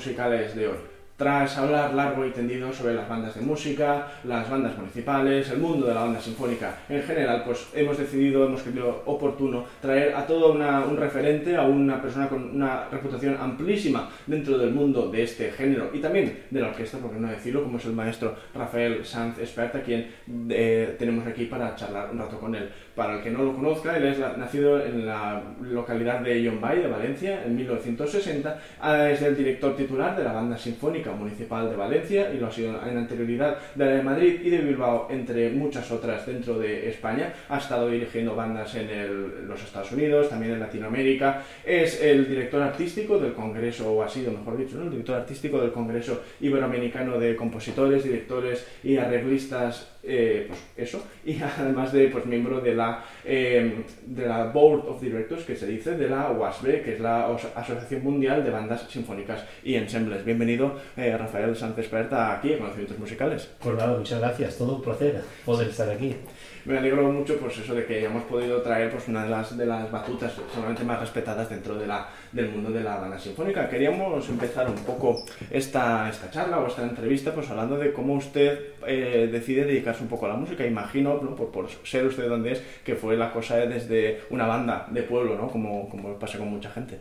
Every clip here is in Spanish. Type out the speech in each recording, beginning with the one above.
Musicales de hoy. Tras hablar largo y tendido sobre las bandas de música, las bandas municipales, el mundo de la banda sinfónica en general, pues hemos decidido, hemos creído oportuno traer a todo una- un referente, a una persona con una reputación amplísima dentro del mundo de este género y también de la orquesta, por qué no decirlo, como es el maestro Rafael Sanz Espert, a quien eh, tenemos aquí para charlar un rato con él. Para el que no lo conozca, él es la- nacido en la localidad de Yombay, de Valencia, en 1960. Ah, Es el director titular de la Banda Sinfónica Municipal de Valencia y lo ha sido en anterioridad de la de Madrid y de Bilbao, entre muchas otras dentro de España. Ha estado dirigiendo bandas en los Estados Unidos, también en Latinoamérica. Es el director artístico del Congreso, o ha sido, mejor dicho, ¿no? el director artístico del Congreso Iberoamericano de Compositores, Directores y Arreglistas eh, pues eso, y además de pues, miembro de la, eh, de la Board of Directors, que se dice, de la UASB, que es la Asociación Mundial de Bandas Sinfónicas y Ensembles. Bienvenido, eh, Rafael Sánchez Perta, aquí a Conocimientos Musicales. Pues nada, muchas gracias, todo un placer poder estar aquí. Me alegro mucho pues eso de que hayamos podido traer pues una de las, de las batutas seguramente más respetadas dentro de la, del mundo de la banda sinfónica. Queríamos empezar un poco esta, esta charla o esta entrevista pues hablando de cómo usted eh, decide dedicarse un poco a la música. Imagino, ¿no? por, por ser usted donde es, que fue la cosa desde una banda de pueblo, ¿no? como, como pasa con mucha gente.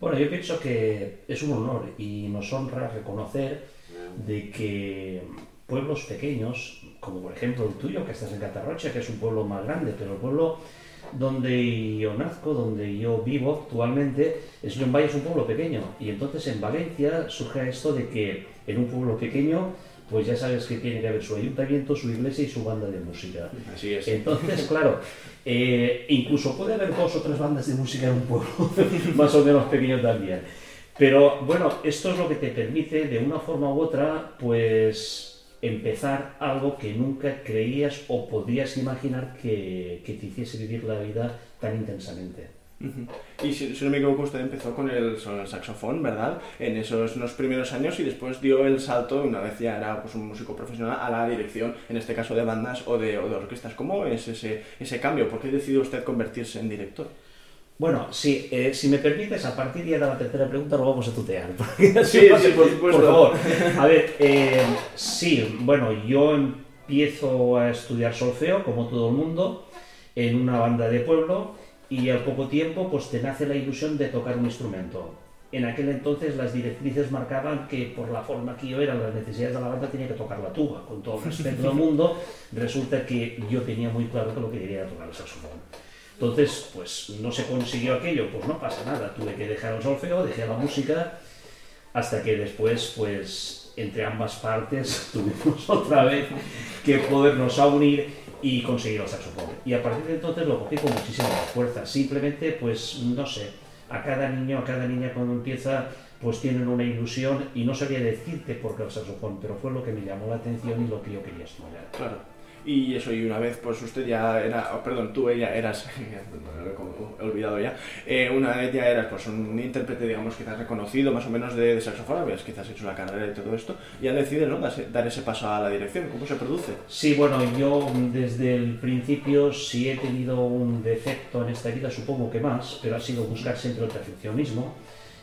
Bueno, yo pienso que es un honor y nos honra reconocer de que pueblos pequeños, como por ejemplo el tuyo, que estás en Catarrocha, que es un pueblo más grande, pero el pueblo donde yo nazco, donde yo vivo actualmente, es Yombay es un pueblo pequeño. Y entonces en Valencia surge esto de que en un pueblo pequeño, pues ya sabes que tiene que haber su ayuntamiento, su iglesia y su banda de música. Así es. Entonces, claro, eh, incluso puede haber dos o tres bandas de música en un pueblo, más o menos pequeño también. Pero bueno, esto es lo que te permite, de una forma u otra, pues empezar algo que nunca creías o podrías imaginar que, te hiciese vivir la vida tan intensamente. Y si, no me equivoco, usted empezó con el, saxofón, ¿verdad? En esos primeros años y después dio el salto, una vez ya era pues, un músico profesional, a la dirección, en este caso de bandas o de, o de orquestas. ¿Cómo es ese, ese cambio? ¿Por qué decidió usted convertirse en director? Bueno, sí, eh, si me permites, a partir ya de la tercera pregunta lo vamos a tutear. porque- Sí, sí, por supuesto. Por favor. A ver, eh, sí, bueno, yo empiezo a estudiar solfeo, como todo el mundo, en una banda de pueblo y al poco tiempo pues te nace la ilusión de tocar un instrumento. En aquel entonces las directrices marcaban que por la forma que yo era, las necesidades de la banda tenía que tocar la tuba. Con todo el respeto del mundo, resulta que yo tenía muy claro que lo que quería era tocar el saxofón. Entonces, pues no se consiguió aquello, pues no pasa nada, tuve que dejar el solfeo, dejé la música, hasta que después, pues entre ambas partes tuvimos otra vez que podernos unir y conseguir el saxofón. Y a partir de entonces lo cogí con muchísima fuerza, simplemente, pues no sé, a cada niño, a cada niña cuando empieza, pues tienen una ilusión y no sabía decirte por qué el saxofón, pero fue lo que me llamó la atención y lo que yo quería estudiar. Claro. Y eso, y una vez, pues usted ya era, oh, perdón, tú ella eras, lo he olvidado ya, eh, una vez ya eras pues un intérprete, digamos, quizás reconocido, más o menos de, de saxofón, habías quizás hecho la carrera y todo esto, y ya decide, ¿no?, dar, ese paso a la dirección. ¿Cómo se produce? Sí, bueno, yo desde el principio, si he tenido un defecto en esta vida, supongo que más, pero ha sido buscar siempre el perfeccionismo.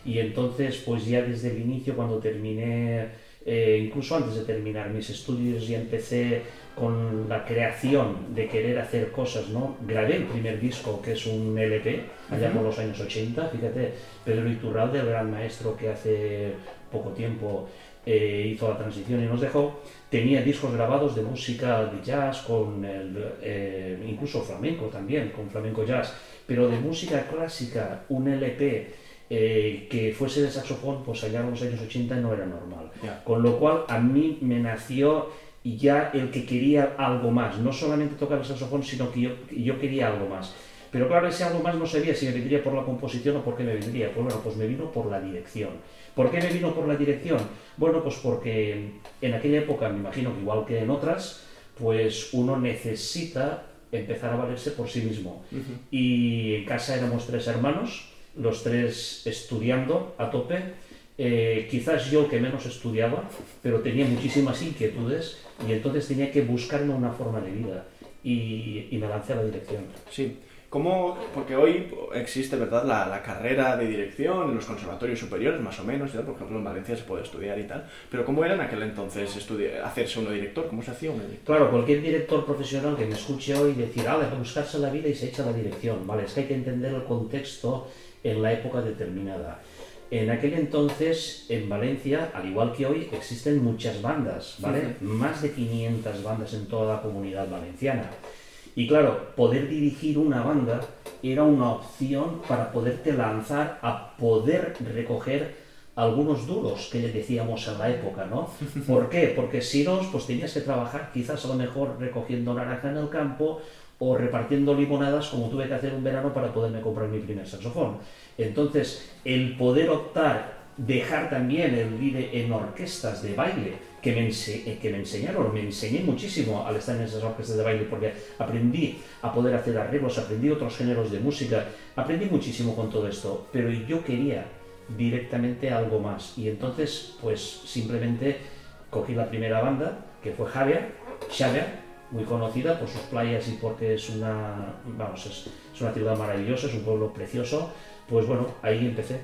Y entonces, pues ya desde el inicio, cuando terminé, eh, incluso antes de terminar mis estudios, ya empecé con la creación de querer hacer cosas, ¿no? Grabé el primer disco, que es un LP, allá por los años 80, fíjate, Pedro Iturralde, el gran maestro que hace poco tiempo eh, hizo la transición y nos dejó, tenía discos grabados de música de jazz, con el, eh, incluso flamenco también, con flamenco jazz, pero de música clásica, un LP eh, que fuese de saxofón, pues allá en los años 80 no era normal. Con lo cual a mí me nació ya el que quería algo más, no solamente tocar el saxofón, sino que yo, yo quería algo más. Pero claro, ese algo más no sabía si me vendría por la composición o por qué me vendría. Pues bueno, pues me vino por la dirección. ¿Por qué me vino por la dirección? Bueno, pues porque en aquella época, me imagino que igual que en otras, pues uno necesita empezar a valerse por sí mismo. Y en casa éramos tres hermanos, los tres estudiando a tope. Eh, quizás yo que menos estudiaba, pero tenía muchísimas inquietudes y entonces tenía que buscarme una forma de vida y, y me lancé a la dirección. Sí. ¿Cómo? Porque hoy existe, ¿verdad?, la, la carrera de dirección en los conservatorios superiores, más o menos, ¿ya? por ejemplo, en Valencia se puede estudiar y tal. Pero ¿cómo era en aquel entonces hacerse uno director? ¿Cómo se hacía uno director? Claro, cualquier director profesional que me escuche hoy decir, ah, a buscarse la vida y se echa la dirección, ¿vale? Es que hay que entender el contexto en la época determinada. En aquel entonces, en Valencia, al igual que hoy, existen muchas bandas, ¿vale? Más de 500 bandas en toda la comunidad valenciana. Y claro, poder dirigir una banda era una opción para poderte lanzar a poder recoger algunos duros que le decíamos en la época, ¿no? ¿Por qué? Porque si no, pues tenías que trabajar quizás a lo mejor recogiendo naranja en el campo o repartiendo limonadas como tuve que hacer un verano para poderme comprar mi primer saxofón. Entonces, el poder optar, dejar también el ir en orquestas de baile, que me, ense- eh, que me enseñaron, me enseñé muchísimo al estar en esas orquestas de baile porque aprendí a poder hacer arreglos, aprendí otros géneros de música, aprendí muchísimo con todo esto, pero yo quería directamente algo más y entonces pues simplemente cogí la primera banda que fue Javier, Xavier, muy conocida por sus playas y porque es una, vamos, es, es una ciudad maravillosa, es un pueblo precioso, pues bueno, ahí empecé.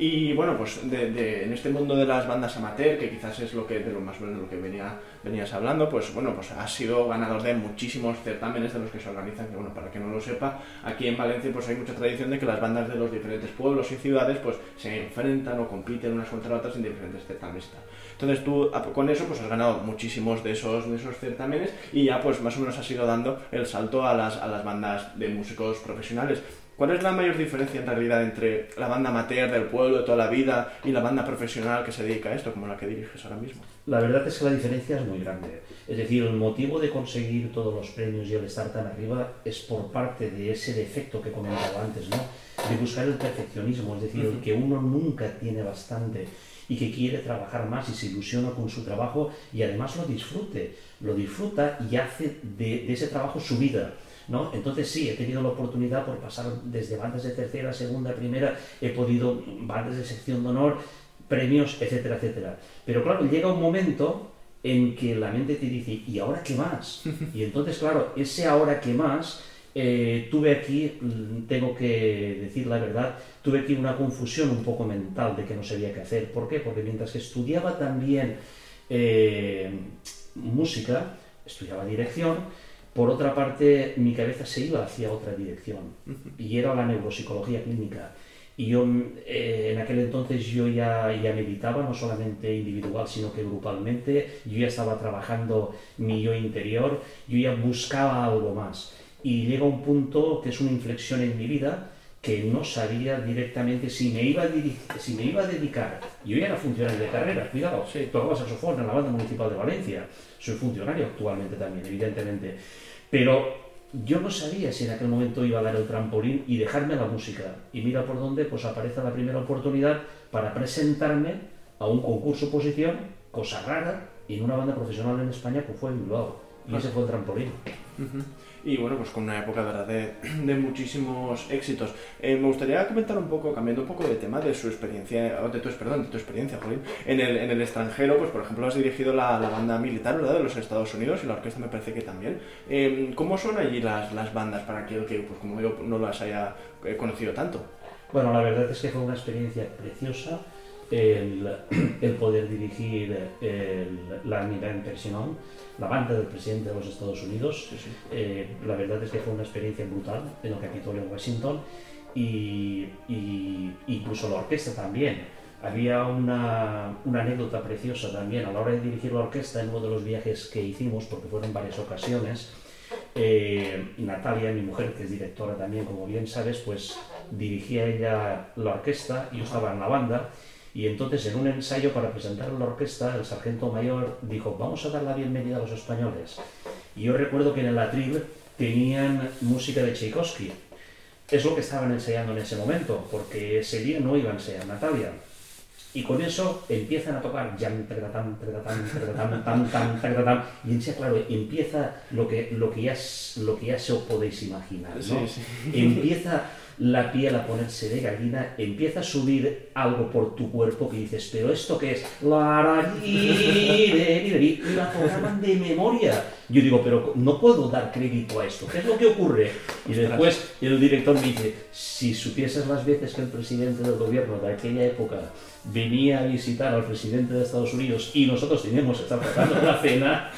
Y bueno, pues de, de- en este mundo de las bandas amateur, que quizás es lo que de lo más o menos lo que venía, venías hablando, pues bueno, pues has sido ganador de muchísimos certámenes de los que se organizan, que bueno, para que no lo sepa, aquí en Valencia pues hay mucha tradición de que las bandas de los diferentes pueblos y ciudades pues se enfrentan o compiten unas contra otras en diferentes certámenes. Entonces tú con eso pues has ganado muchísimos de esos, de esos certámenes y ya pues más o menos has ido dando el salto a las, a las bandas de músicos profesionales. ¿Cuál es la mayor diferencia en realidad entre la banda amateur del pueblo de toda la vida y la banda profesional que se dedica a esto, como la que diriges ahora mismo? La verdad es que la diferencia es muy grande. Es decir, el motivo de conseguir todos los premios y el estar tan arriba es por parte de ese defecto que comentaba antes, ¿no? De buscar el perfeccionismo, es decir, el que uno nunca tiene bastante y que quiere trabajar más y se ilusiona con su trabajo y además lo disfrute, lo disfruta y hace de, de ese trabajo su vida. ¿No? Entonces sí, he tenido la oportunidad por pasar desde bandas de tercera, segunda, primera, he podido bandas de sección de honor, premios, etcétera, etcétera. Pero claro, llega un momento en que la mente te dice, ¿y ahora qué más? Y entonces, claro, ese ahora qué más, eh, tuve aquí, mm, tengo que decir la verdad, tuve aquí una confusión un poco mental de que no sabía qué hacer. ¿Por qué? Porque mientras que estudiaba también eh, música, estudiaba dirección, por otra parte mi cabeza se iba hacia otra dirección y era la neuropsicología clínica. Y yo eh, en aquel entonces yo ya, ya meditaba, no solamente individual, sino que grupalmente. Yo ya estaba trabajando mi yo interior, yo ya buscaba algo más. Y llega un punto que es una inflexión en mi vida que no sabía directamente si me iba a, si me iba a dedicar. Yo ya era funcionario de carrera, cuidado, Sí. tocaba saxofón en la banda municipal de Valencia. Soy funcionario actualmente también, evidentemente. Pero yo no sabía si en aquel momento iba a dar el trampolín y dejarme la música. Y mira por dónde pues aparece la primera oportunidad para presentarme a un concurso oposición, cosa rara, y en una banda profesional en España pues fue en Bilbao. Y ese fue el trampolín. Y bueno, pues con una época ¿verdad? De, de muchísimos éxitos. Eh, me gustaría comentar un poco, cambiando un poco de tema, de su experiencia, de tu, perdón, de tu experiencia, Jolín, en el, en el extranjero, pues por ejemplo has dirigido la, la banda militar, ¿verdad?, de los Estados Unidos y la orquesta me parece que también. Eh, ¿Cómo son allí las, las bandas para aquel que, pues como yo, no las haya eh, conocido tanto? Bueno, la verdad es que fue una experiencia preciosa el, el poder dirigir el, la Unidad Impresionón, la banda del presidente de los Estados Unidos. Sí, sí. Eh, la verdad es que fue una experiencia brutal en el Capitolio en Washington y, y incluso la orquesta también. Había una, una, anécdota preciosa también a la hora de dirigir la orquesta en uno de los viajes que hicimos, porque fueron varias ocasiones. Eh, Natalia, mi mujer, que es directora también, como bien sabes, pues dirigía ella la orquesta, y yo estaba en la banda, y entonces en un ensayo para presentar la orquesta, el sargento mayor dijo, vamos a dar la bienvenida a los españoles. Y yo recuerdo que en el atril tenían música de Tchaikovsky. Es lo que estaban ensayando en ese momento, porque ese día no iba a ensayar Natalia. Y con eso empiezan a tocar jam, y en claro, empieza lo que, lo que, ya, lo que ya se os podéis imaginar, ¿no? Empieza la piel a ponerse de gallina, empieza a subir algo por tu cuerpo que dices, pero ¿esto qué es? La tocaban de memoria. Yo digo, pero no puedo dar crédito a esto. ¿Qué es lo que ocurre? Y después el director me dice, si supieses las veces que el presidente del gobierno de aquella época venía a visitar al presidente de Estados Unidos y nosotros teníamos que estar pasando la cena,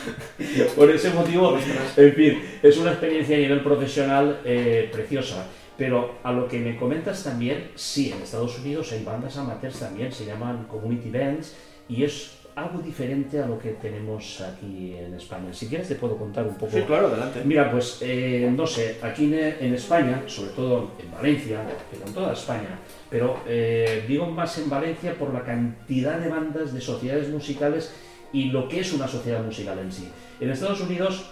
por ese motivo, en fin, es una experiencia a nivel profesional eh, preciosa. Pero a lo que me comentas también, sí, en Estados Unidos hay bandas amateurs también, se llaman community bands, y es algo diferente a lo que tenemos aquí en España. Si quieres te puedo contar un poco. Sí, claro, adelante. Mira, pues eh, no sé, aquí en, España, sobre todo en Valencia, pero en toda España, pero eh, digo más en Valencia por la cantidad de bandas, de sociedades musicales y lo que es una sociedad musical en sí. En Estados Unidos,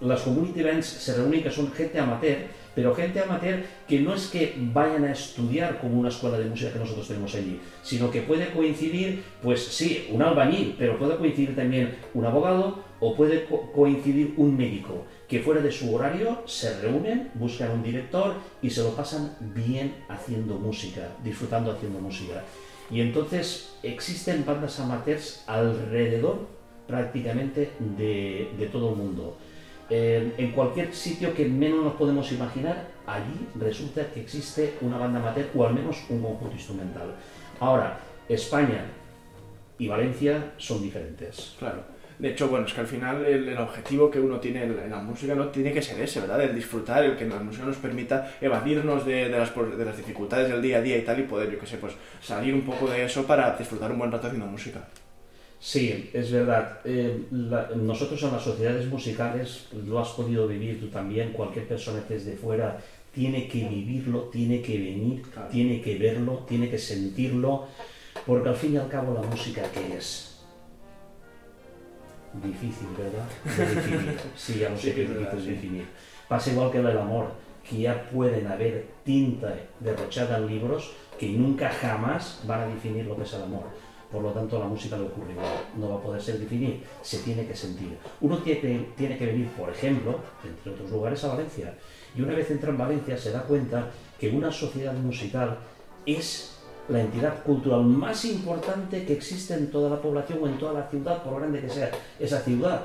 las community bands se reúnen que son gente amateur pero gente amateur que no es que vayan a estudiar como una escuela de música que nosotros tenemos allí, sino que puede coincidir, pues sí, un albañil, pero puede coincidir también un abogado o puede coincidir un médico, que fuera de su horario se reúnen, buscan un director y se lo pasan bien haciendo música, disfrutando haciendo música. Y entonces existen bandas amateurs alrededor prácticamente de, todo el mundo en cualquier sitio que menos nos podemos imaginar, allí resulta que existe una banda amateur o al menos un conjunto instrumental. Ahora, España y Valencia son diferentes. Claro. De hecho, bueno, es que al final el, objetivo que uno tiene en, la música no tiene que ser ese, ¿verdad? El disfrutar, el que la música nos permita evadirnos de, las, de las dificultades del día a día y tal y poder, yo qué sé, pues salir un poco de eso para disfrutar un buen rato haciendo música. Sí, es verdad. Eh, nosotros en las sociedades musicales lo has podido vivir tú también. Cualquier persona que es de fuera tiene que vivirlo, tiene que venir, tiene que verlo, tiene que sentirlo, porque al fin y al cabo la música que es difícil, ¿verdad? De definir. Sí, ya lo sé que es definir. Pasa igual que el amor, que ya pueden haber tinta derrochada en libros que nunca jamás van a definir lo que es el amor por lo tanto, la música le ocurre igual. No va a poder ser definir, se tiene que sentir. Uno tiene, tiene que venir, por ejemplo, entre otros lugares, a Valencia. Y una vez entra en Valencia se da cuenta que una sociedad musical es la entidad cultural más importante que existe en toda la población o en toda la ciudad, por grande que sea esa ciudad.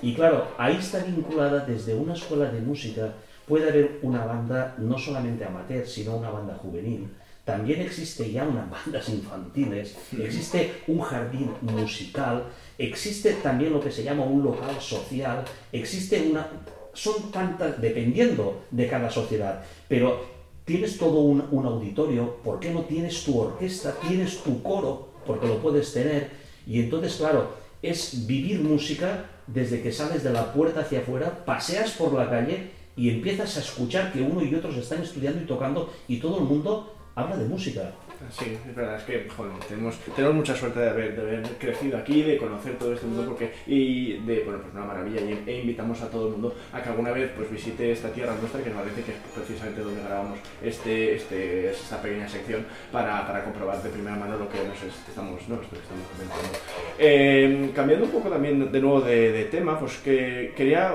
Y claro, ahí está vinculada desde una escuela de música, puede haber una banda no solamente amateur, sino una banda juvenil también existe ya unas bandas infantiles, existe un jardín musical, existe también lo que se llama un local social, existe una... Son tantas, dependiendo de cada sociedad, pero tienes todo un, un auditorio, ¿por qué no tienes tu orquesta, tienes tu coro, porque lo puedes tener? Y entonces, claro, es vivir música desde que sales de la puerta hacia afuera, paseas por la calle y empiezas a escuchar que uno y otros están estudiando y tocando y todo el mundo habla de música. Sí, es verdad, es que tenemos, tenemos mucha suerte de haber, de haber crecido aquí, de conocer todo este mundo porque, y de, bueno, pues una maravilla y, e invitamos a todo el mundo a que alguna vez pues visite esta tierra nuestra que nos parece que es precisamente donde grabamos este, este, esta pequeña sección para, para comprobar de primera mano lo que nos estamos, no, estamos comentando. Eh, cambiando un poco también de nuevo de, tema, pues que quería,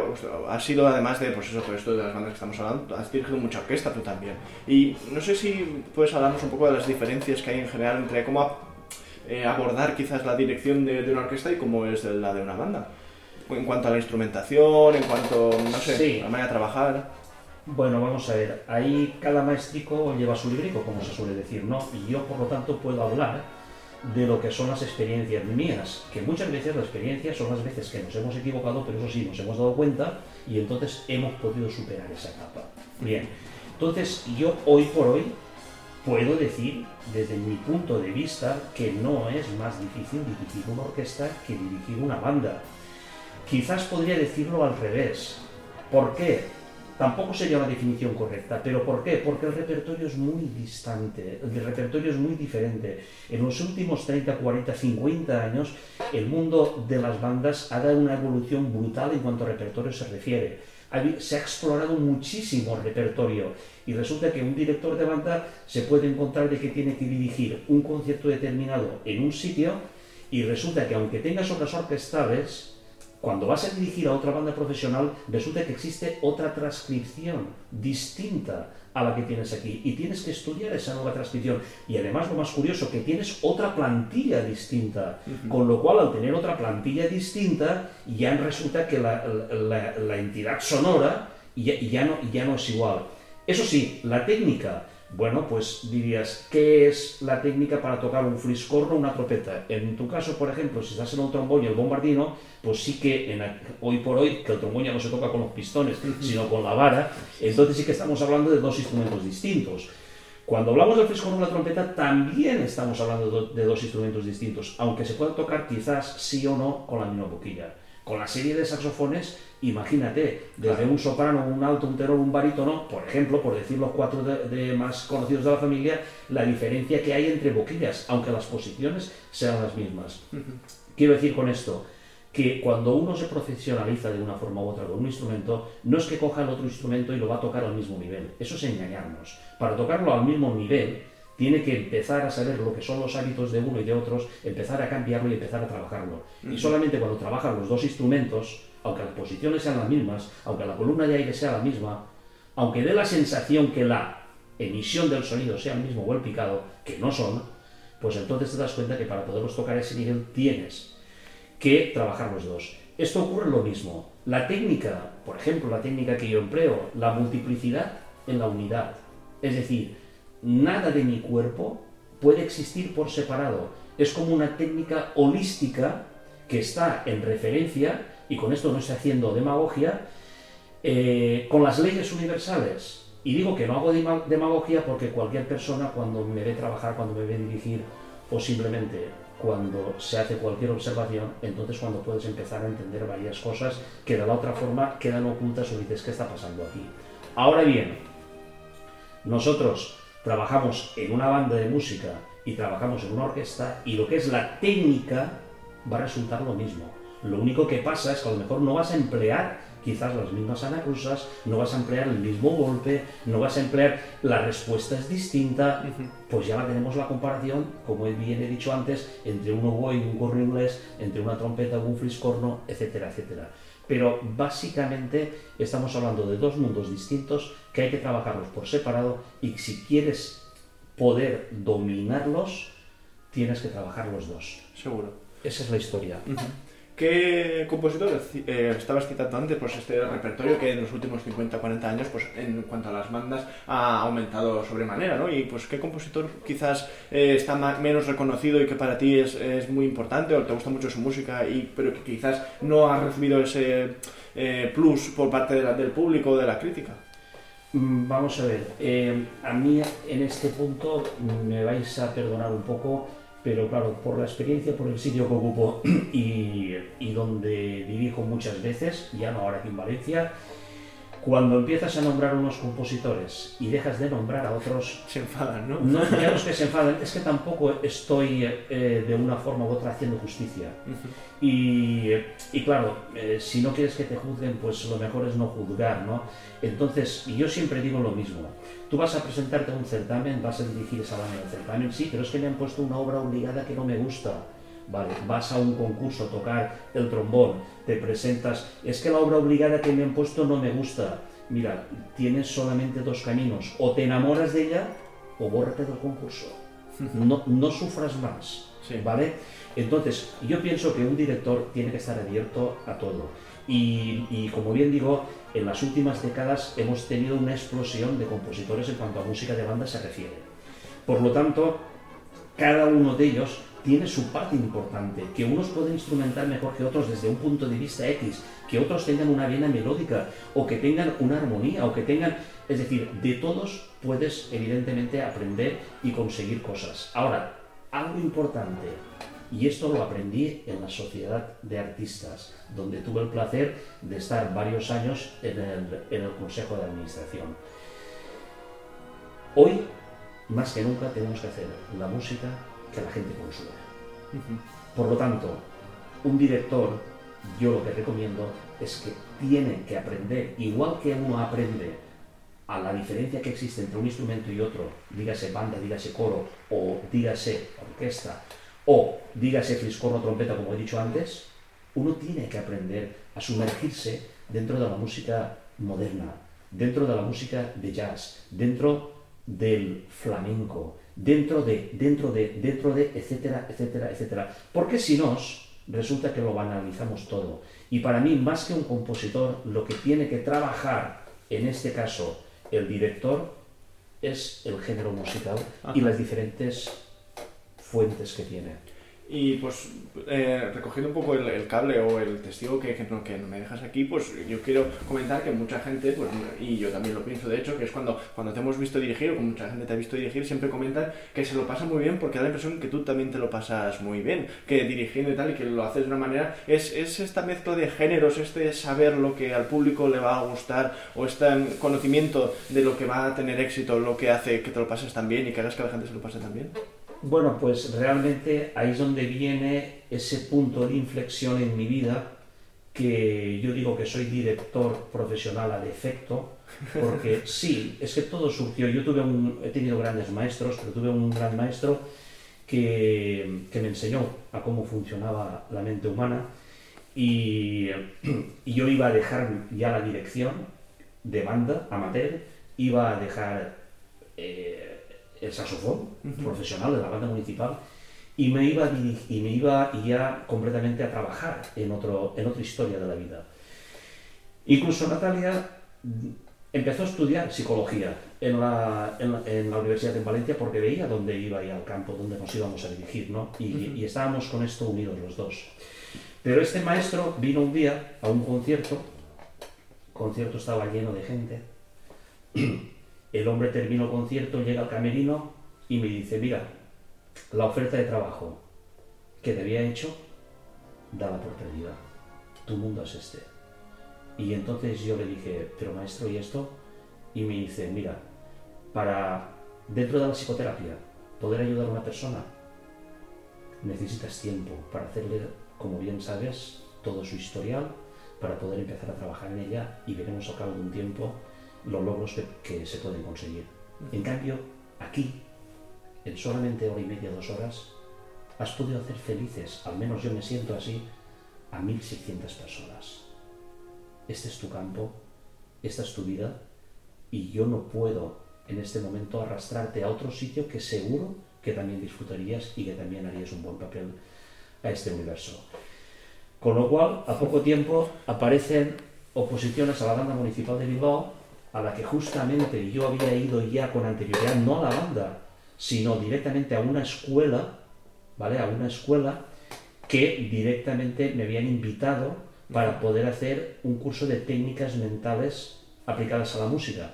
ha sido además de pues eso, todo esto de las bandas que estamos hablando, has dirigido mucha orquesta tú también y no sé si puedes hablarnos un poco de las diferencias que hay en general entre cómo eh, abordar quizás la dirección de, una orquesta y cómo es la de una banda. En cuanto a la instrumentación, en cuanto, no sé, a la manera de trabajar. Bueno, vamos a ver, ahí cada maestrico lleva su librico, como se suele decir, ¿no? Y yo, por lo tanto, puedo hablar de lo que son las experiencias mías, que muchas veces las experiencias son las veces que nos hemos equivocado, pero eso sí, nos hemos dado cuenta y entonces hemos podido superar esa etapa. Bien, entonces yo hoy por hoy puedo decir, desde mi punto de vista, que no es más difícil dirigir una orquesta que dirigir una banda. Quizás podría decirlo al revés. ¿Por qué? Tampoco sería una definición correcta, pero ¿por qué? Porque el repertorio es muy distante, el repertorio es muy diferente. En los últimos 30, 40, 50 años, el mundo de las bandas ha dado una evolución brutal en cuanto a repertorio se refiere. Se ha explorado muchísimo repertorio y resulta que un director de banda se puede encontrar de que tiene que dirigir un concierto determinado en un sitio y resulta que aunque tengas obras orquestales, cuando vas a dirigir a otra banda profesional, resulta que existe otra transcripción distinta a la que tienes aquí y tienes que estudiar esa nueva transcripción. Y además lo más curioso, que tienes otra plantilla distinta, con lo cual al tener otra plantilla distinta, ya resulta que la, entidad sonora ya, no, ya no es igual. Eso sí, la técnica bueno, pues dirías, ¿qué es la técnica para tocar un friscorno o una trompeta? En tu caso, por ejemplo, si estás en un trombón y el bombardino, pues sí que hoy por hoy, que el trombón ya no se toca con los pistones, sino con la vara, entonces sí que estamos hablando de dos instrumentos distintos. Cuando hablamos del friscorno o la trompeta, también estamos hablando de dos instrumentos distintos, aunque se pueda tocar quizás sí o no con la misma boquilla. Con la serie de saxofones Imagínate, desde un soprano, un alto, un tenor, un barítono, por ejemplo, por decir los cuatro de, más conocidos de la familia, la diferencia que hay entre boquillas, aunque las posiciones sean las mismas. Quiero decir con esto que cuando uno se profesionaliza de una forma u otra con un instrumento, no es que coja el otro instrumento y lo va a tocar al mismo nivel. Eso es engañarnos. Para tocarlo al mismo nivel, tiene que empezar a saber lo que son los hábitos de uno y de otros, empezar a cambiarlo y empezar a trabajarlo. Y solamente cuando trabajan los dos instrumentos, aunque las posiciones sean las mismas, aunque la columna de aire sea la misma, aunque dé la sensación que la emisión del sonido sea el mismo o el picado, que no son, pues entonces te das cuenta que para poderlos tocar ese nivel tienes que trabajar los dos. Esto ocurre lo mismo. La técnica, por ejemplo, la técnica que yo empleo, la multiplicidad en la unidad. Es decir, nada de mi cuerpo puede existir por separado. Es como una técnica holística que está en referencia y con esto no estoy haciendo demagogia, eh, con las leyes universales. Y digo que no hago demagogia porque cualquier persona cuando me ve trabajar, cuando me ve dirigir o simplemente cuando se hace cualquier observación, entonces cuando puedes empezar a entender varias cosas que de la otra forma quedan ocultas o dices qué está pasando aquí. Ahora bien, nosotros trabajamos en una banda de música y trabajamos en una orquesta y lo que es la técnica va a resultar lo mismo. Lo único que pasa es que a lo mejor no vas a emplear quizás las mismas anacrusas, no vas a emplear el mismo golpe, no vas a emplear, la respuesta es distinta, pues ya tenemos la comparación, como bien he dicho antes, entre un oboe y un corno inglés, entre una trompeta y un friscorno, etcétera, etcétera. Pero básicamente estamos hablando de dos mundos distintos que hay que trabajarlos por separado y si quieres poder dominarlos, tienes que trabajar los dos. Seguro. Esa es la historia. ¿Qué compositor eh, estabas citando antes? Pues este repertorio que en los últimos 50, 40 años, pues en cuanto a las bandas, ha aumentado sobremanera, ¿no? Y pues qué compositor quizás eh, está menos reconocido y que para ti es, muy importante o te gusta mucho su música, y, pero que quizás no ha recibido ese eh, plus por parte del público o de la crítica. Mm, vamos a ver, a mí en este punto me vais a perdonar un poco pero claro, por la experiencia, por el sitio que ocupo y, y donde dirijo muchas veces, ya no ahora aquí en Valencia, cuando empiezas a nombrar unos compositores y dejas de nombrar a otros... Se enfadan, ¿no? no ya no es que se enfadan, es que tampoco estoy eh, de una forma u otra haciendo justicia. y, y, claro, eh, si no quieres que te juzguen, pues lo mejor es no juzgar, ¿no? Entonces, yo siempre digo lo mismo. Tú vas a presentarte a un certamen, vas a dirigir esa banda del certamen, sí, pero es que me han puesto una obra obligada que no me gusta Vale, vas a un concurso a tocar el trombón, te presentas, es que la obra obligada que me han puesto no me gusta. Mira, tienes solamente dos caminos, o te enamoras de ella o bórrate del concurso. No, no sufras más, ¿vale? Entonces, yo pienso que un director tiene que estar abierto a todo. Y, y, como bien digo, en las últimas décadas hemos tenido una explosión de compositores en cuanto a música de banda se refiere. Por lo tanto, cada uno de ellos tiene su parte importante, que unos pueden instrumentar mejor que otros desde un punto de vista X, que otros tengan una vena melódica o que tengan una armonía o que tengan, es decir, de todos puedes evidentemente aprender y conseguir cosas. Ahora, algo importante, y esto lo aprendí en la Sociedad de Artistas, donde tuve el placer de estar varios años en el, en el Consejo de Administración. Hoy, más que nunca, tenemos que hacer la música que la gente consume. Por lo tanto, un director, yo lo que recomiendo es que tiene que aprender, igual que uno aprende a la diferencia que existe entre un instrumento y otro, dígase banda, dígase coro, o dígase orquesta, o dígase fliscorno, trompeta, como he dicho antes, uno tiene que aprender a sumergirse dentro de la música moderna, dentro de la música de jazz, dentro del flamenco, dentro de, dentro de, dentro de, etcétera, etcétera, etcétera. Porque si no, resulta que lo banalizamos todo. Y para mí, más que un compositor, lo que tiene que trabajar, en este caso, el director, es el género musical y las diferentes fuentes que tiene. Y pues eh, recogiendo un poco el, cable o el testigo que, que, no, que me dejas aquí, pues yo quiero comentar que mucha gente, pues, y yo también lo pienso de hecho, que es cuando, cuando te hemos visto dirigir o como mucha gente te ha visto dirigir, siempre comentan que se lo pasa muy bien porque da la impresión que tú también te lo pasas muy bien, que dirigiendo y tal, y que lo haces de una manera, es, es esta mezcla de géneros, este saber lo que al público le va a gustar o este conocimiento de lo que va a tener éxito, lo que hace que te lo pases tan bien y que hagas que la gente se lo pase tan bien. Bueno, pues realmente ahí es donde viene ese punto de inflexión en mi vida, que yo digo que soy director profesional a defecto, porque sí, es que todo surgió. Yo tuve un, he tenido grandes maestros, pero tuve un gran maestro que, que me enseñó a cómo funcionaba la mente humana y, y, yo iba a dejar ya la dirección de banda amateur, iba a dejar... Eh, el saxofón profesional de la banda municipal y me iba, y me iba ya completamente a trabajar en, otro, en otra historia de la vida. Incluso Natalia empezó a estudiar psicología en la, en la, Universidad de Valencia porque veía dónde iba y al campo, dónde nos íbamos a dirigir, ¿no? Y, y, estábamos con esto unidos los dos. Pero este maestro vino un día a un concierto, el concierto estaba lleno de gente, El hombre termina el concierto, llega al camerino y me dice, mira, la oferta de trabajo que te había hecho, daba por perdida. Tu mundo es este. Y entonces yo le dije, pero maestro, ¿y esto? Y me dice, mira, para dentro de la psicoterapia poder ayudar a una persona, necesitas tiempo para hacerle, como bien sabes, todo su historial, para poder empezar a trabajar en ella y veremos al cabo de un tiempo los logros que, se pueden conseguir. En cambio, aquí, en solamente hora y media, dos horas, has podido hacer felices, al menos yo me siento así, a 1.600 personas. Este es tu campo, esta es tu vida, y yo no puedo en este momento arrastrarte a otro sitio que seguro que también disfrutarías y que también harías un buen papel a este universo. Con lo cual, a poco tiempo aparecen oposiciones a la banda municipal de Bilbao a la que justamente yo había ido ya con anterioridad, no a la banda, sino directamente a una escuela, ¿vale? A una escuela que directamente me habían invitado para poder hacer un curso de técnicas mentales aplicadas a la música.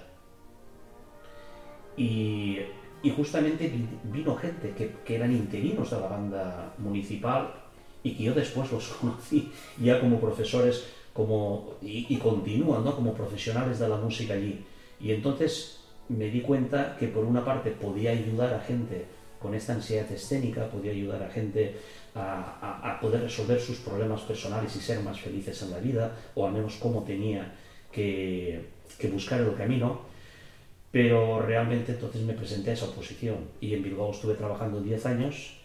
Y, y justamente vino gente que, que, eran interinos de la banda municipal y que yo después los conocí ya como profesores como, y, continúan ¿no? como profesionales de la música allí. Y entonces me di cuenta que por una parte podía ayudar a gente con esta ansiedad escénica, podía ayudar a gente a, a, poder resolver sus problemas personales y ser más felices en la vida, o al menos cómo tenía que, que buscar el camino. Pero realmente entonces me presenté a esa oposición y en Bilbao estuve trabajando 10 años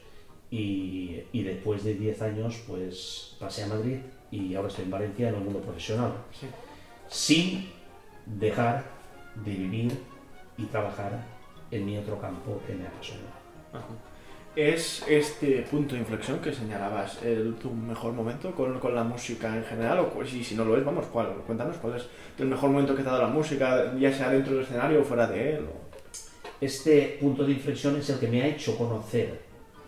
y, y después de 10 años pues pasé a Madrid y ahora estoy en Valencia en el mundo profesional, sin dejar de vivir y trabajar en mi otro campo que me apasiona. ¿Es este punto de inflexión que señalabas el, tu mejor momento con, con, la música en general? O si, si no lo es, vamos, ¿cuál? cuéntanos cuál es el mejor momento que te ha dado la música, ya sea dentro del escenario o fuera de él. Este punto de inflexión es el que me ha hecho conocer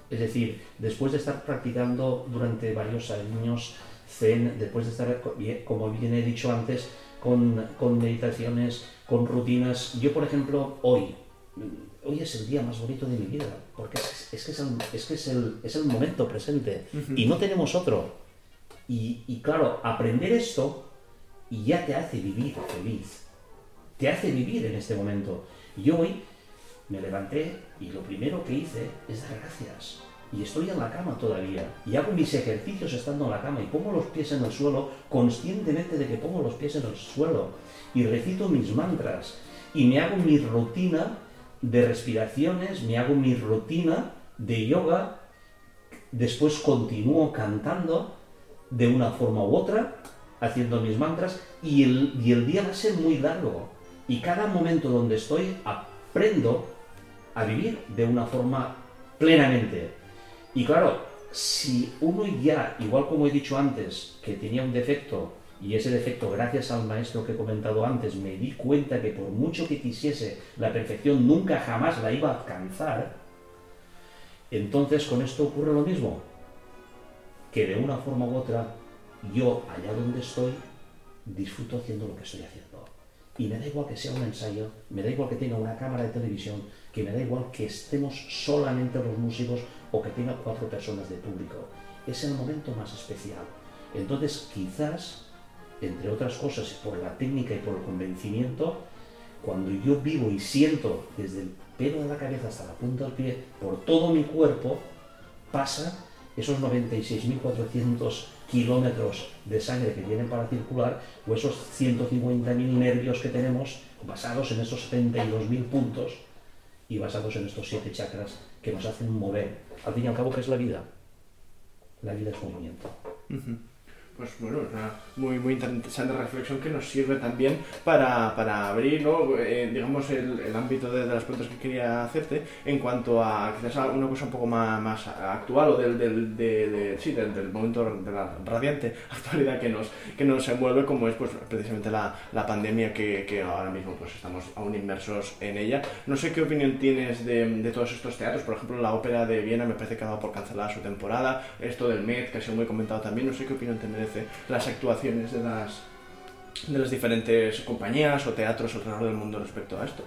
Es decir, después de estar practicando durante varios años Zen, después de estar, como bien he dicho antes, con, con meditaciones, con rutinas, yo por ejemplo hoy, hoy es el día más bonito de mi vida, porque es, que, es, el, es, que es, el, es el momento presente y no tenemos otro. Y, y, claro, aprender esto ya te hace vivir feliz, te hace vivir en este momento. Y hoy me levanté y lo primero que hice es dar gracias. Y estoy en la cama todavía. Y hago mis ejercicios estando en la cama y pongo los pies en el suelo conscientemente de que pongo los pies en el suelo. Y recito mis mantras. Y me hago mi rutina de respiraciones, me hago mi rutina de yoga, después continúo cantando de una forma u otra, haciendo mis mantras, y el, y el día va a ser muy largo. Y cada momento donde estoy aprendo a vivir de una forma plenamente. Y claro, si uno ya, igual como he dicho antes, que tenía un defecto y ese defecto, gracias al maestro que he comentado antes, me di cuenta que por mucho que quisiese la perfección, nunca jamás la iba a alcanzar. Entonces con esto ocurre lo mismo, que de una forma u otra, yo allá donde estoy, disfruto haciendo lo que estoy haciendo. Y me da igual que sea un ensayo, me da igual que tenga una cámara de televisión, que me da igual que estemos solamente los músicos o que tenga cuatro personas de público. Es el momento más especial. Entonces quizás entre otras cosas por la técnica y por el convencimiento, cuando yo vivo y siento desde el pelo de la cabeza hasta la punta del pie, por todo mi cuerpo, pasa esos 96.400 kilómetros de sangre que tienen para circular o esos 150.000 nervios que tenemos basados en esos 72.000 puntos y basados en estos siete chakras que nos hacen mover. Al fin y al cabo, ¿qué es la vida? La vida es movimiento pues bueno, una muy, muy interesante reflexión que nos sirve también para, para abrir, ¿no? Eh, digamos, el, el ámbito de, las preguntas que quería hacerte en cuanto a quizás una cosa un poco más, más actual o del, del, de, sí, del, del, momento de la radiante actualidad que nos, que nos envuelve, como es pues precisamente la, la pandemia que, que, ahora mismo pues estamos aún inmersos en ella. No sé qué opinión tienes de, de todos estos teatros, por ejemplo, la ópera de Viena me parece que ha dado por cancelar su temporada, esto del Met, que ha sido muy comentado también, no sé qué opinión te merece las actuaciones de las, de las diferentes compañías o teatros alrededor del mundo respecto a esto.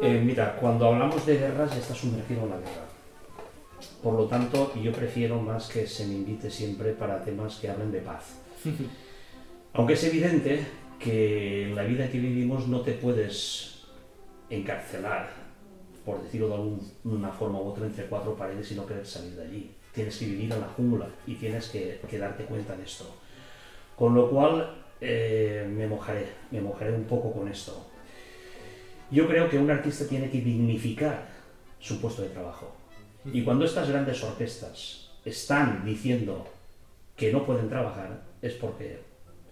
Eh, mira, cuando hablamos de guerras ya está sumergido en la guerra. Por lo tanto, yo prefiero más que se me invite siempre para temas que hablen de paz. Aunque es evidente que en la vida que vivimos no te puedes encarcelar, por decirlo de alguna forma u otra, entre cuatro paredes y no querer salir de allí tienes que vivir en la jungla y tienes que, darte cuenta de esto. Con lo cual eh, me mojaré, me mojaré un poco con esto. Yo creo que un artista tiene que dignificar su puesto de trabajo. Y cuando estas grandes orquestas están diciendo que no pueden trabajar, es porque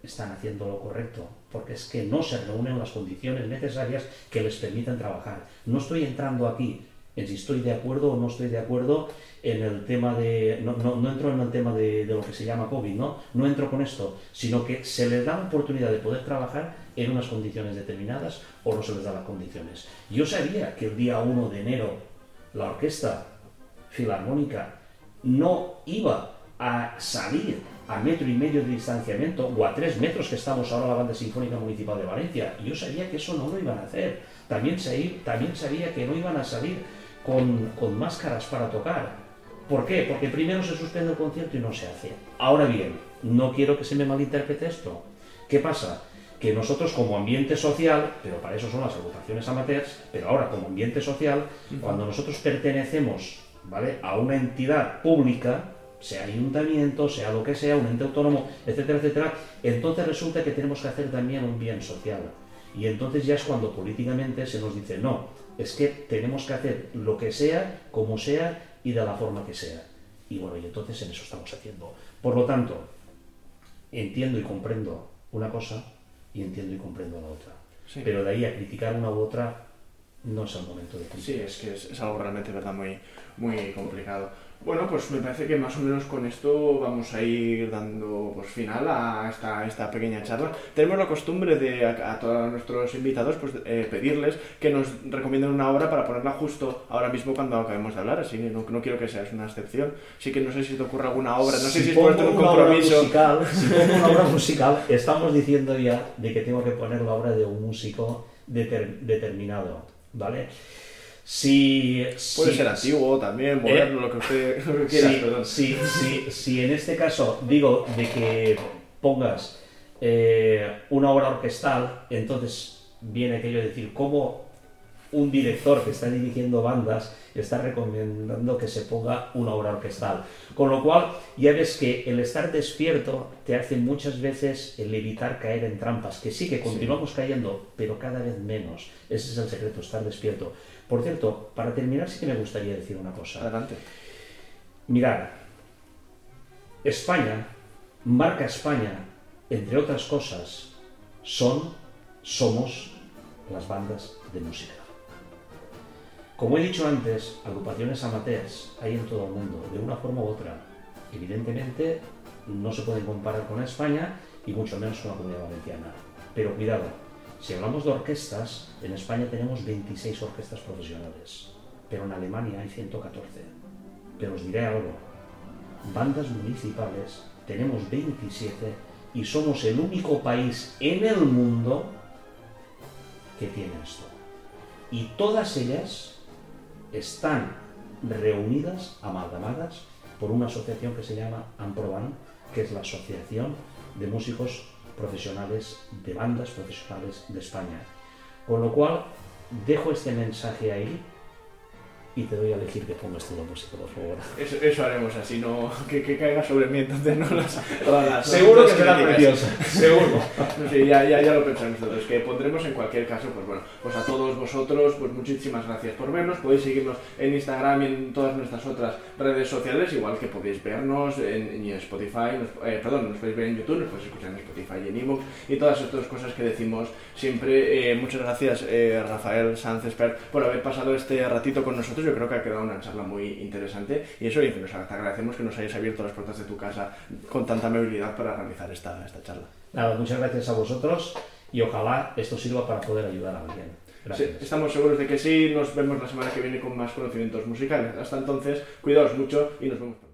están haciendo lo correcto, porque es que no se reúnen las condiciones necesarias que les permitan trabajar. No estoy entrando aquí en si estoy de acuerdo o no estoy de acuerdo en el tema de, no, no, entro en el tema de, lo que se llama COVID, ¿no? No entro con esto, sino que se les da la oportunidad de poder trabajar en unas condiciones determinadas o no se les da las condiciones. Yo sabía que el día 1 de enero la orquesta filarmónica no iba a salir a metro y medio de distanciamiento o a tres metros que estamos ahora la Banda Sinfónica Municipal de Valencia. Yo sabía que eso no lo iban a hacer. También, también sabía que no iban a salir con, con máscaras para tocar ¿Por qué? Porque primero se suspende el concierto y no se hace. Ahora bien, no quiero que se me malinterprete esto. ¿Qué pasa? Que nosotros como ambiente social, pero para eso son las agrupaciones amateurs, pero ahora como ambiente social, cuando nosotros pertenecemos ¿vale? a una entidad pública, sea ayuntamiento, sea lo que sea, un ente autónomo, etcétera, etcétera, entonces resulta que tenemos que hacer también un bien social. Y entonces ya es cuando políticamente se nos dice, no, es que tenemos que hacer lo que sea, como sea, y de la forma que sea. Y bueno, y entonces en eso estamos haciendo. Por lo tanto, entiendo y comprendo una cosa y entiendo y comprendo la otra. Pero de ahí a criticar una u otra, no es el momento de cumplir. Sí, es que es, es algo realmente verdad muy, muy complicado. Bueno, pues me parece que más o menos con esto vamos a ir dando pues, final a esta, esta pequeña charla. Tenemos la costumbre de a, a todos nuestros invitados pues, eh, pedirles que nos recomienden una obra para ponerla justo ahora mismo cuando acabemos de hablar, así que no, no quiero que seas una excepción. Sí que no sé si te ocurre alguna obra, no sé si es por un una obra compromiso. musical, si pongo una obra musical, estamos diciendo ya de que tengo que poner la obra de un músico deter- determinado, ¿vale? Si, Puede si- ser antiguo también, moderno, lo que usted lo que si, quieras, perdón. si, si- si en este caso digo de que pongas eh, una obra orquestal, entonces viene aquello de decir cómo un director que está dirigiendo bandas está recomendando que se ponga una obra orquestal. Con lo cual, ya ves que el estar despierto te hace muchas veces el evitar caer en trampas, que sí que continuamos cayendo, pero cada vez menos. Ese es el secreto, estar despierto. Por cierto, para terminar sí que me gustaría decir una cosa. Adelante. Mirar, España, marca España, entre otras cosas, son, somos las bandas de música. Como he dicho antes, agrupaciones amateurs hay en todo el mundo, de una forma u otra. Evidentemente, no se pueden comparar con España y mucho menos con la comunidad valenciana. Pero cuidado, si hablamos de orquestas, en España tenemos 26 orquestas profesionales, pero en Alemania hay 114. Pero os diré algo, bandas municipales tenemos 27 y somos el único país en el mundo que tiene esto. Y todas ellas están reunidas, amalgamadas, por una asociación que se llama AMPROBAN, que es la Asociación de Músicos Profesionales de Bandas Profesionales de España. Con lo cual, dejo este mensaje ahí y te doy a elegir que pongas tú la música, por favor. Eso, eso haremos así, no que, que caiga sobre mí, entonces no las, todas las Seguro que será preciosa, seguro. No sé, ya, ya, ya lo pensamos nosotros, que pondremos en cualquier caso, pues bueno, pues a todos vosotros, pues muchísimas gracias por vernos, podéis seguirnos en Instagram y en todas nuestras otras redes sociales, igual que podéis vernos en, en Spotify, nos- eh, perdón, nos podéis ver en YouTube, nos podéis escuchar en Spotify y en ebook y todas estas cosas que decimos siempre. Eh, muchas gracias eh, Rafael Sanz Expert por haber pasado este ratito con nosotros, creo que ha quedado una charla muy interesante y eso, y nos te agradecemos que nos hayas abierto las puertas de tu casa con tanta amabilidad para realizar esta, esta charla. Nada, muchas gracias a vosotros y ojalá esto sirva para poder ayudar a alguien. Gracias. Sí, estamos seguros de que sí. Nos vemos la semana que viene con más conocimientos musicales. Hasta entonces, cuidaos mucho y nos vemos pronto.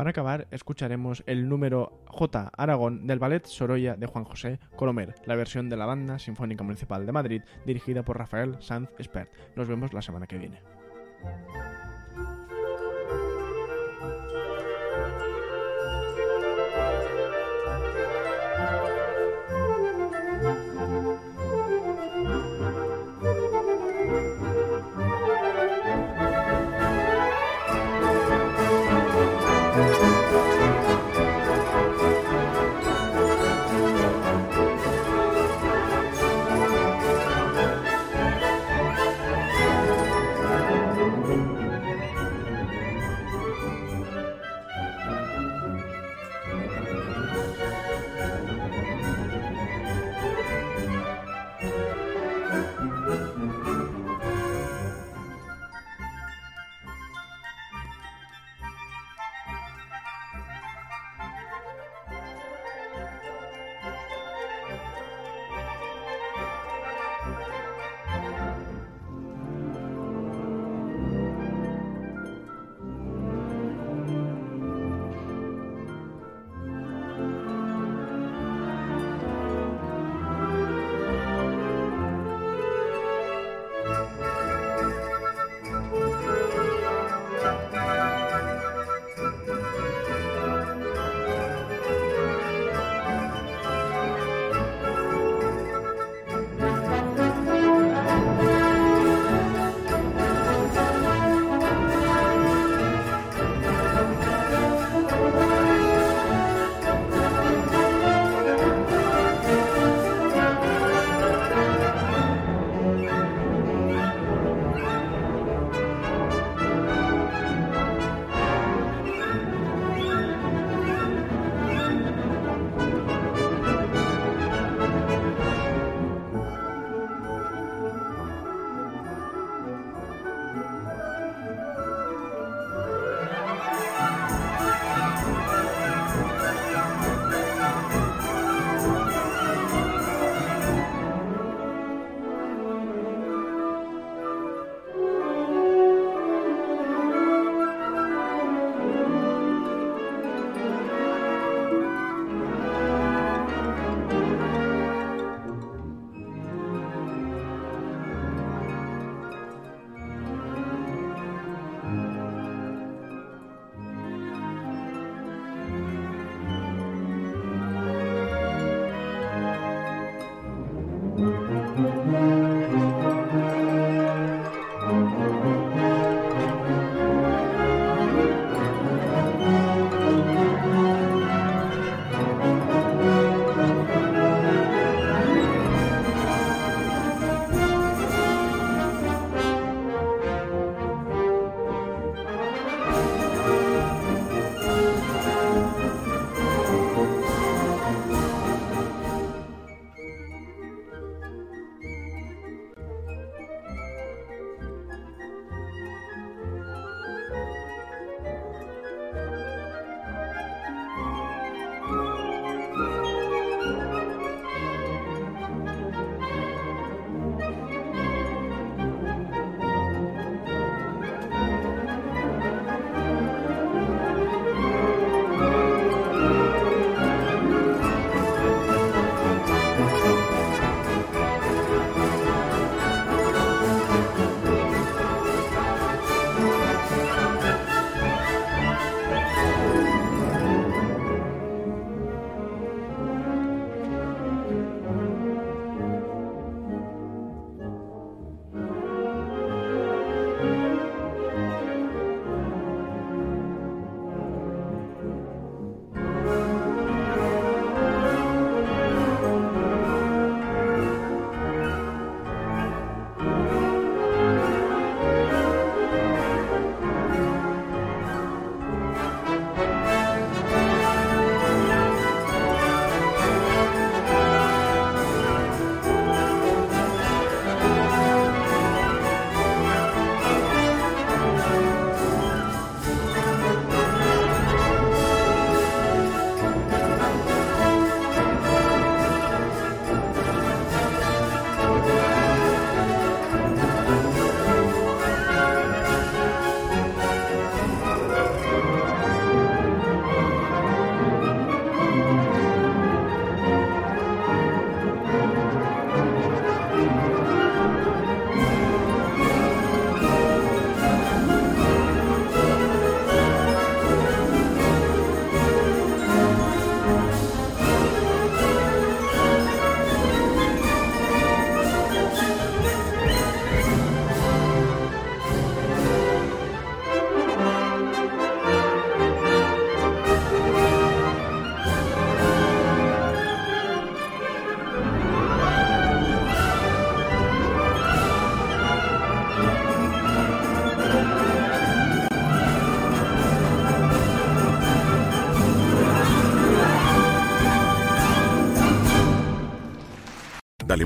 Para acabar, escucharemos el número J. Aragón del Ballet Sorolla de Juan José Colomer, la versión de la Banda Sinfónica Municipal de Madrid, dirigida por Rafael Sanz Espert. Nos vemos la semana que viene.